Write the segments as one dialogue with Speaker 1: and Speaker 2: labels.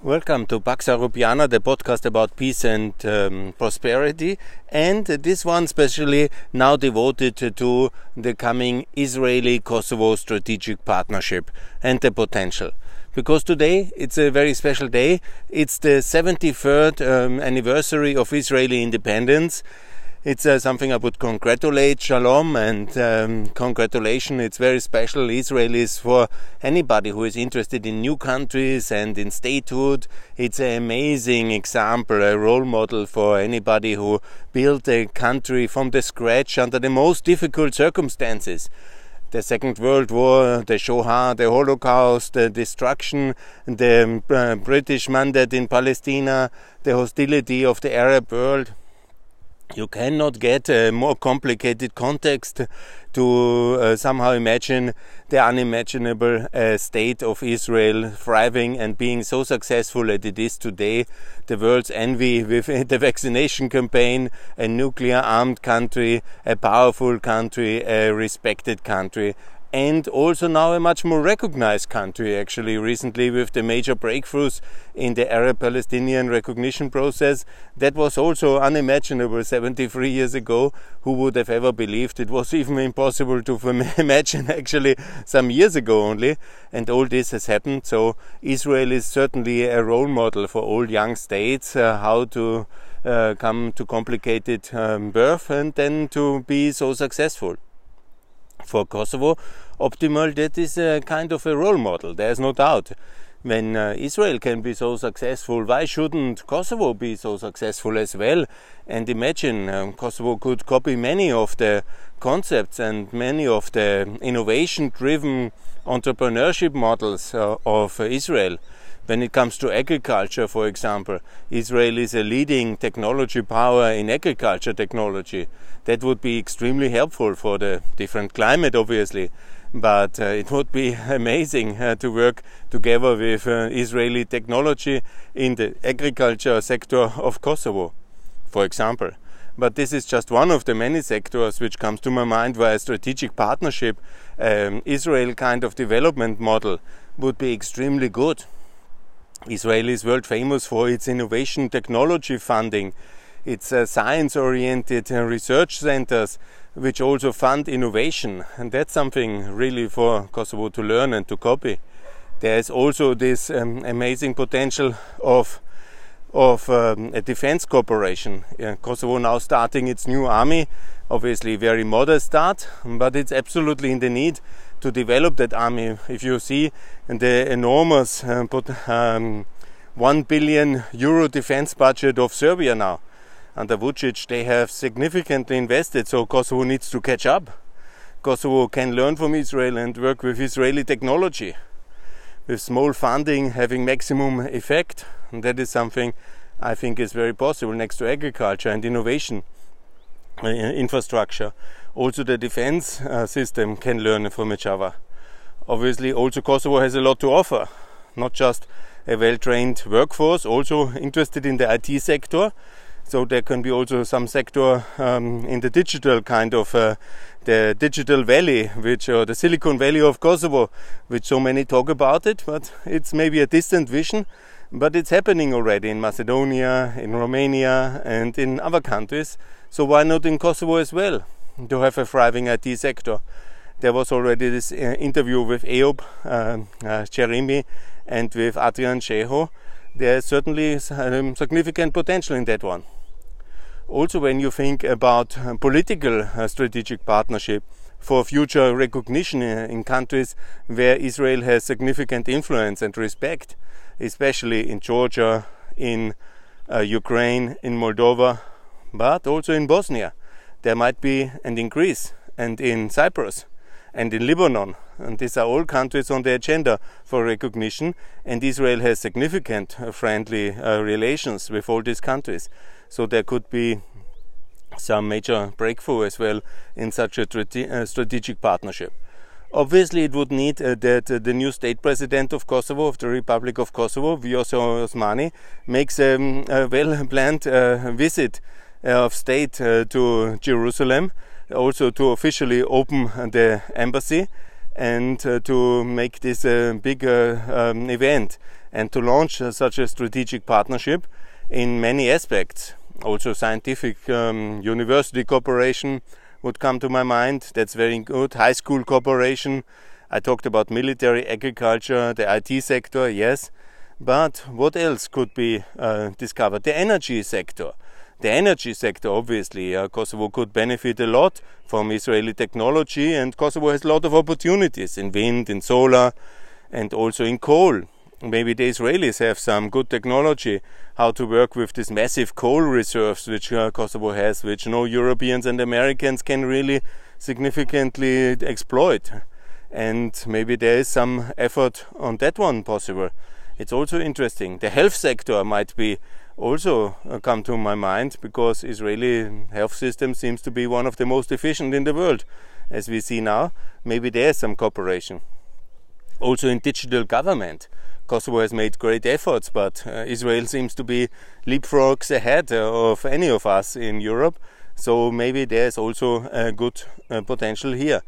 Speaker 1: Welcome to Pax Europeana, the podcast about peace and um, prosperity, and this one specially now devoted to the coming Israeli Kosovo strategic partnership and the potential. Because today it's a very special day, it's the 73rd um, anniversary of Israeli independence it's uh, something I would congratulate Shalom and um, congratulation. It's very special. Israel is for anybody who is interested in new countries and in statehood. It's an amazing example, a role model for anybody who built a country from the scratch under the most difficult circumstances the Second World War, the Shoah, the Holocaust, the destruction, the uh, British mandate in Palestine, the hostility of the Arab world you cannot get a more complicated context to uh, somehow imagine the unimaginable uh, state of Israel thriving and being so successful as it is today. The world's envy with the vaccination campaign, a nuclear armed country, a powerful country, a respected country, and also now a much more recognized country actually recently with the major breakthroughs in the Arab Palestinian recognition process. That was also unimaginable 73 years ago. Who would have ever believed it was even impossible to imagine actually some years ago only. And all this has happened. So Israel is certainly a role model for all young states uh, how to uh, come to complicated um, birth and then to be so successful for Kosovo, optimal, that is a kind of a role model, there's no doubt. When uh, Israel can be so successful, why shouldn't Kosovo be so successful as well? And imagine um, Kosovo could copy many of the concepts and many of the innovation driven entrepreneurship models uh, of Israel. When it comes to agriculture, for example, Israel is a leading technology power in agriculture technology. That would be extremely helpful for the different climate, obviously. But uh, it would be amazing uh, to work together with uh, Israeli technology in the agriculture sector of Kosovo, for example. But this is just one of the many sectors which comes to my mind where a strategic partnership, um, Israel kind of development model would be extremely good. Israel is world famous for its innovation technology funding, its uh, science oriented uh, research centers, which also fund innovation. And that's something really for Kosovo to learn and to copy. There is also this um, amazing potential of of um, a defense cooperation. Yeah, Kosovo now starting its new army, obviously very modest start, but it's absolutely in the need to develop that army. If you see the enormous uh, um, 1 billion euro defense budget of Serbia now, under Vucic, they have significantly invested, so Kosovo needs to catch up. Kosovo can learn from Israel and work with Israeli technology, with small funding having maximum effect. And that is something I think is very possible next to agriculture and innovation uh, infrastructure also the defense uh, system can learn from each other. Obviously, also Kosovo has a lot to offer, not just a well trained workforce, also interested in the IT sector. So there can be also some sector um, in the digital kind of uh, the digital valley, which or the Silicon Valley of Kosovo, which so many talk about it, but it's maybe a distant vision. But it's happening already in Macedonia, in Romania, and in other countries. So why not in Kosovo as well? To have a thriving IT sector. There was already this uh, interview with Eob um, uh, Cherimi and with Adrian Sheho. There is certainly um, significant potential in that one. Also, when you think about uh, political uh, strategic partnership for future recognition uh, in countries where Israel has significant influence and respect, especially in Georgia, in uh, Ukraine, in Moldova, but also in Bosnia there might be and in Greece and in Cyprus and in Lebanon. And these are all countries on the agenda for recognition, and Israel has significant uh, friendly uh, relations with all these countries. So there could be some major breakthrough as well in such a uh, strategic partnership. Obviously, it would need uh, that uh, the new state president of Kosovo, of the Republic of Kosovo, Vjosa Osmani, makes um, a well planned uh, visit of state uh, to Jerusalem, also to officially open the embassy and uh, to make this a big um, event and to launch uh, such a strategic partnership in many aspects. Also, scientific um, university cooperation would come to my mind. That's very good. High school cooperation. I talked about military, agriculture, the IT sector, yes. But what else could be uh, discovered? The energy sector. The energy sector, obviously, uh, Kosovo could benefit a lot from Israeli technology, and Kosovo has a lot of opportunities in wind, in solar, and also in coal. Maybe the Israelis have some good technology how to work with these massive coal reserves which uh, Kosovo has, which no Europeans and Americans can really significantly exploit. And maybe there is some effort on that one possible. It's also interesting. The health sector might be also uh, come to my mind because Israeli health system seems to be one of the most efficient in the world as we see now. Maybe there's some cooperation. Also in digital government Kosovo has made great efforts but uh, Israel seems to be leapfrogs ahead of any of us in Europe. So maybe there's also a good uh, potential here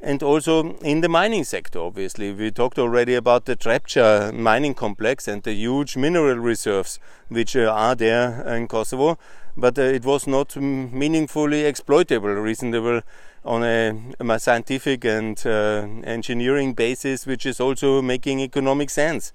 Speaker 1: and also in the mining sector, obviously. We talked already about the Trepča mining complex and the huge mineral reserves which uh, are there in Kosovo, but uh, it was not meaningfully exploitable, reasonable on a, a scientific and uh, engineering basis, which is also making economic sense.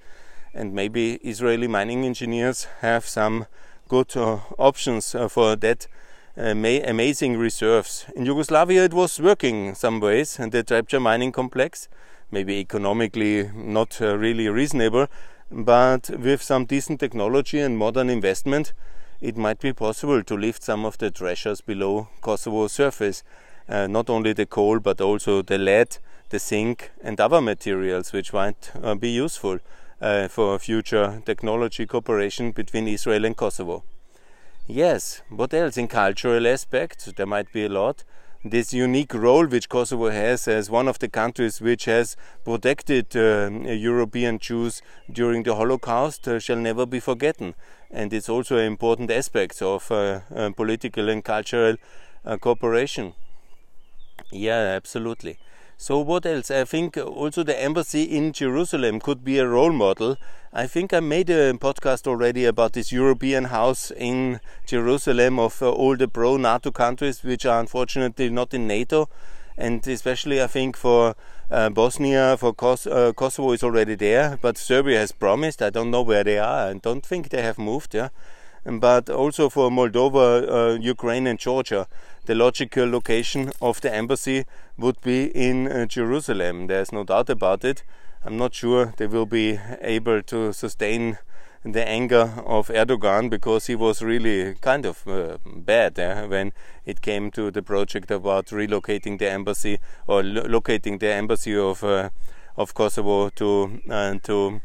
Speaker 1: And maybe Israeli mining engineers have some good uh, options uh, for that amazing reserves. In Yugoslavia, it was working some ways, and the Trepča mining complex, maybe economically not uh, really reasonable, but with some decent technology and modern investment, it might be possible to lift some of the treasures below Kosovo's surface. Uh, not only the coal, but also the lead, the zinc, and other materials which might uh, be useful uh, for future technology cooperation between Israel and Kosovo. Yes, what else in cultural aspects? There might be a lot. This unique role which Kosovo has as one of the countries which has protected uh, European Jews during the Holocaust uh, shall never be forgotten. And it's also an important aspect of uh, uh political and cultural uh, cooperation. Yeah, absolutely. So, what else? I think also the embassy in Jerusalem could be a role model. I think I made a podcast already about this European house in Jerusalem of uh, all the pro NATO countries, which are unfortunately not in NATO. And especially, I think for uh, Bosnia, for Kos uh, Kosovo is already there, but Serbia has promised. I don't know where they are. I don't think they have moved. Yeah, but also for Moldova, uh, Ukraine, and Georgia, the logical location of the embassy would be in uh, Jerusalem. There's no doubt about it. I'm not sure they will be able to sustain the anger of Erdogan because he was really kind of uh, bad eh, when it came to the project about relocating the embassy or lo locating the embassy of uh, of Kosovo to uh, to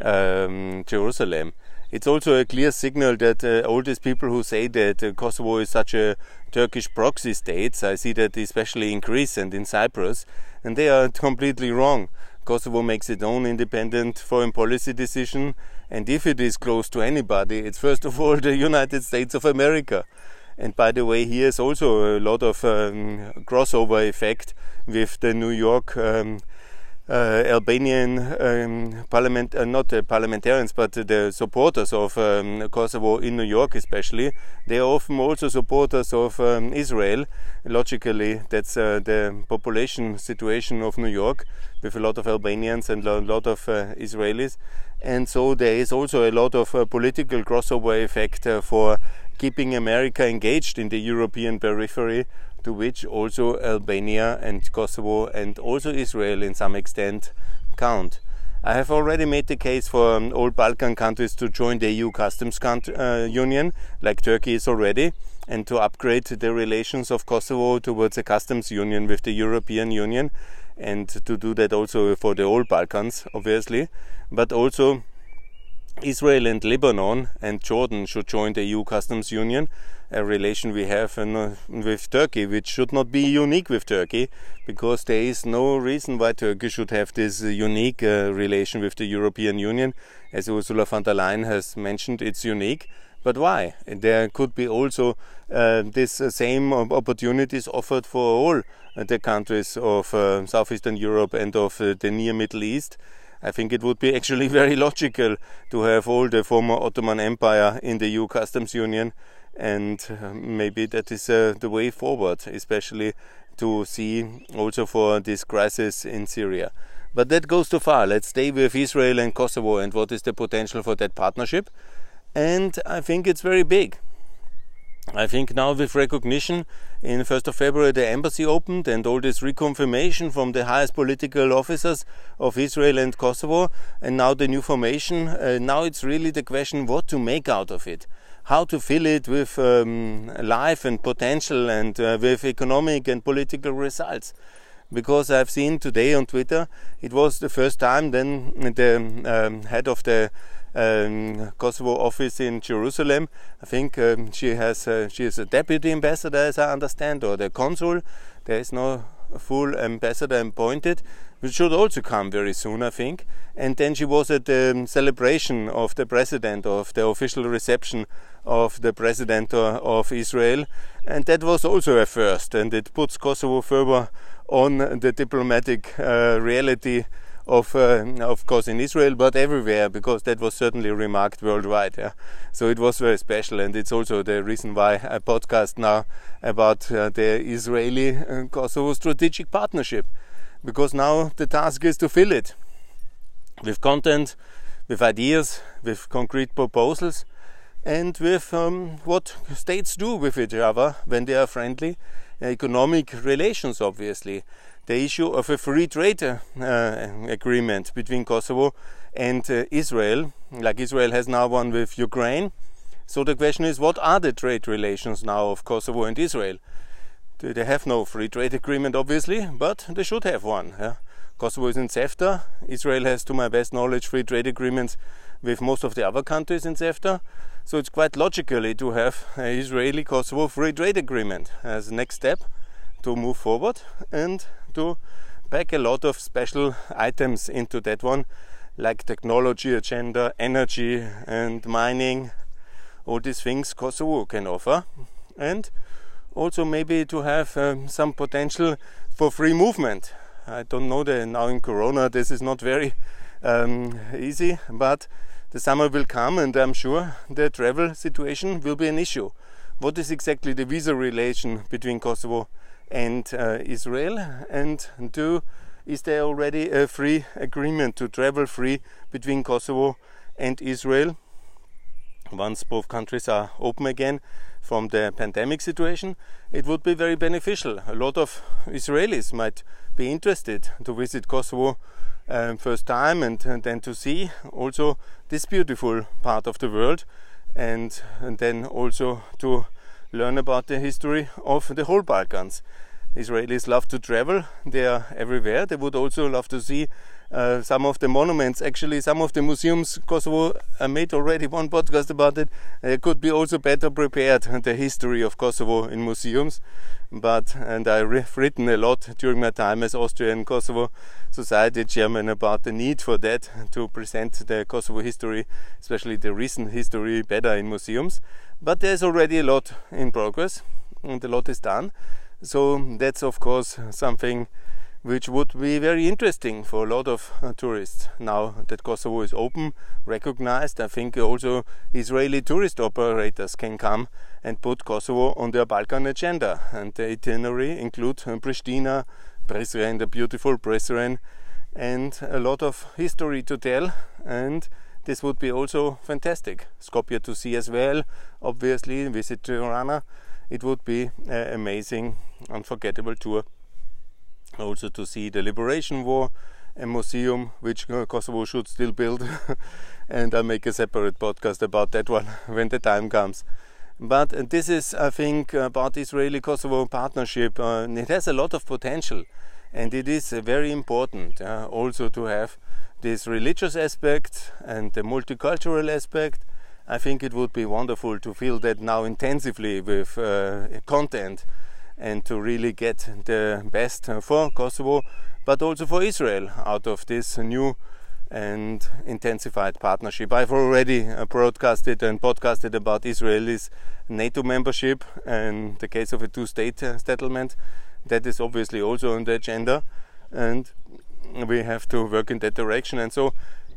Speaker 1: um, Jerusalem it's also a clear signal that uh, all these people who say that uh, Kosovo is such a Turkish proxy state, I see that especially in Greece and in Cyprus, and they are completely wrong. Kosovo makes its own independent foreign policy decision, and if it is close to anybody, it's first of all the United States of America. And by the way, here is also a lot of um, crossover effect with the New York um, Albanian um, parliament, uh, not the parliamentarians, but the supporters of um, Kosovo in New York, especially, they are often also supporters of um, Israel. Logically, that's uh, the population situation of New York, with a lot of Albanians and a lot of uh, Israelis, and so there is also a lot of uh, political crossover effect uh, for keeping America engaged in the European periphery to which also Albania and Kosovo and also Israel in some extent count. I have already made the case for um, all Balkan countries to join the EU customs uh, union, like Turkey is already, and to upgrade the relations of Kosovo towards a customs union with the European Union, and to do that also for the all Balkans, obviously, but also Israel and Lebanon and Jordan should join the EU customs union, a relation we have uh, with Turkey, which should not be unique with Turkey, because there is no reason why Turkey should have this uh, unique uh, relation with the European Union. As Ursula von der Leyen has mentioned, it's unique. But why? There could be also uh, this uh, same opportunities offered for all the countries of uh, Southeastern Europe and of the near Middle East I think it would be actually very logical to have all the former Ottoman Empire in the EU customs union, and uh, maybe that is uh, the way forward, especially to see also for this crisis in Syria. But that goes too far. Let's stay with Israel and Kosovo and what is the potential for that partnership. And I think it's very big. I think now with recognition in 1st of February the embassy opened and all this reconfirmation from the highest political officers of Israel and Kosovo and now the new formation uh, now it's really the question what to make out of it. How to fill it with um, life and potential and uh, with economic and political results. Because I've seen today on Twitter it was the first time then the um, head of the um, Kosovo office in Jerusalem. I think um, she has uh, she is a deputy ambassador, as I understand, or the consul. There is no full ambassador appointed, which should also come very soon, I think. And then she was at the celebration of the president, of the official reception of the president of Israel, and that was also a first, and it puts Kosovo further on the diplomatic uh, reality of uh, of course in Israel, but everywhere because that was certainly remarked worldwide. Yeah? So it was very special, and it's also the reason why I podcast now about uh, the Israeli uh, Kosovo strategic partnership, because now the task is to fill it with content, with ideas, with concrete proposals, and with um, what states do with each other when they are friendly, economic relations, obviously the issue of a free trade uh, agreement between Kosovo and uh, Israel, like Israel has now one with Ukraine. So the question is, what are the trade relations now of Kosovo and Israel? They have no free trade agreement, obviously, but they should have one. Yeah? Kosovo is in CEFTA. Israel has, to my best knowledge, free trade agreements with most of the other countries in CEFTA. So it's quite logically to have an Israeli Kosovo free trade agreement as next step to move forward and to pack a lot of special items into that one, like technology agenda, energy, and mining. All these things Kosovo can offer, and also maybe to have um, some potential for free movement. I don't know that now in Corona this is not very um, easy, but the summer will come, and I'm sure the travel situation will be an issue. What is exactly the visa relation between Kosovo and uh, Israel? And two, is there already a free agreement to travel free between Kosovo and Israel once both countries are open again from the pandemic situation? It would be very beneficial. A lot of Israelis might be interested to visit Kosovo um, first time and, and, then to see also this beautiful part of the world and, and then also to learn about the history of the whole Balkans. Israelis love to travel, they are everywhere. They would also love to see uh, some of the monuments. Actually, some of the museums, Kosovo, I made already one podcast about it, uh, could be also better prepared, the history of Kosovo in museums. But, and I've written a lot during my time as Austrian Kosovo Society chairman about the need for that to present the Kosovo history, especially the recent history, better in museums. But there's already a lot in progress and a lot is done. So that's of course something which would be very interesting for a lot of uh, tourists now that Kosovo is open, recognized. I think also Israeli tourist operators can come and put Kosovo on their Balkan agenda. And the itinerary include uh, Pristina, Prizren, the beautiful Prizren, and a lot of history to tell. And this would be also fantastic. Skopje to see as well, obviously, visit Tirana it would be an amazing, unforgettable tour. Also to see the Liberation War, a museum which Kosovo should still build, and I'll make a separate podcast about that one when the time comes. But this is, I think, about Israeli Kosovo partnership. Uh, it has a lot of potential, and it is uh, very important uh, also to have this religious aspect and the multicultural aspect I think it would be wonderful to feel that now intensively with uh, content and to really get the best for Kosovo, but also for Israel out of this new and intensified partnership. I've already uh, broadcasted and podcasted about Israel's NATO membership and the case of a two state uh, settlement. That is obviously also on the agenda. And we have to work in that direction. And so,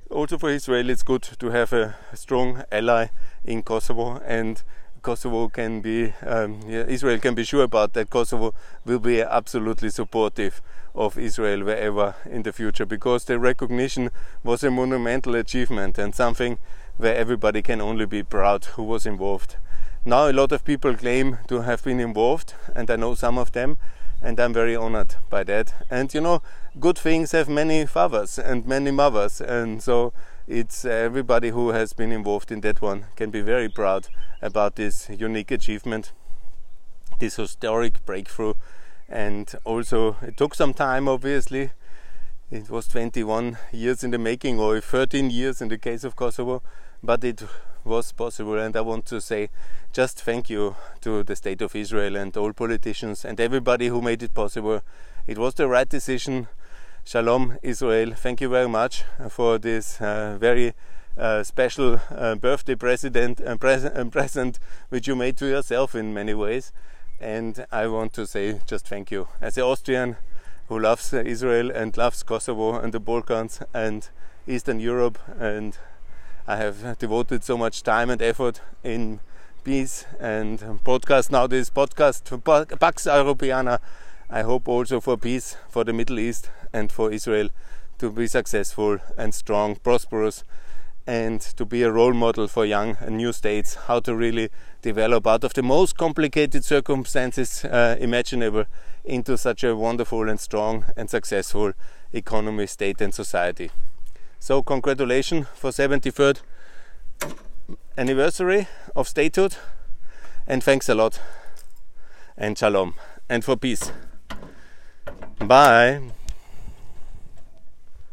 Speaker 1: also for Israel, it's good to have a strong ally in Kosovo and Kosovo can be, um, yeah, Israel can be sure about that Kosovo will be absolutely supportive of Israel wherever in the future because the recognition was a monumental achievement and something where everybody can only be proud who was involved. Now, a lot of people claim to have been involved, and I know some of them, and I'm very honored by that. And you know, good things have many fathers and many mothers, and so it's uh, everybody who has been involved in that one can be very proud about this unique achievement, this historic breakthrough. And also, it took some time, obviously. It was 21 years in the making, or 13 years in the case of Kosovo, but it was possible. And I want to say just thank you to the State of Israel and all politicians and everybody who made it possible. It was the right decision Shalom Israel. Thank you very much for this uh, very uh, special uh, birthday present, uh, present, present which you made to yourself in many ways. And I want to say just thank you. As an Austrian who loves Israel and loves Kosovo and the Balkans and Eastern Europe, and I have devoted so much time and effort in peace and podcast now this podcast for Pax Europeana I hope also for peace for the Middle East and for Israel to be successful and strong, prosperous, and to be a role model for young and new states how to really develop out of the most complicated circumstances uh, imaginable into such a wonderful and strong and successful economy, state, and society. So, congratulations for 73rd anniversary of statehood, and thanks a lot, and shalom, and for peace. Bye.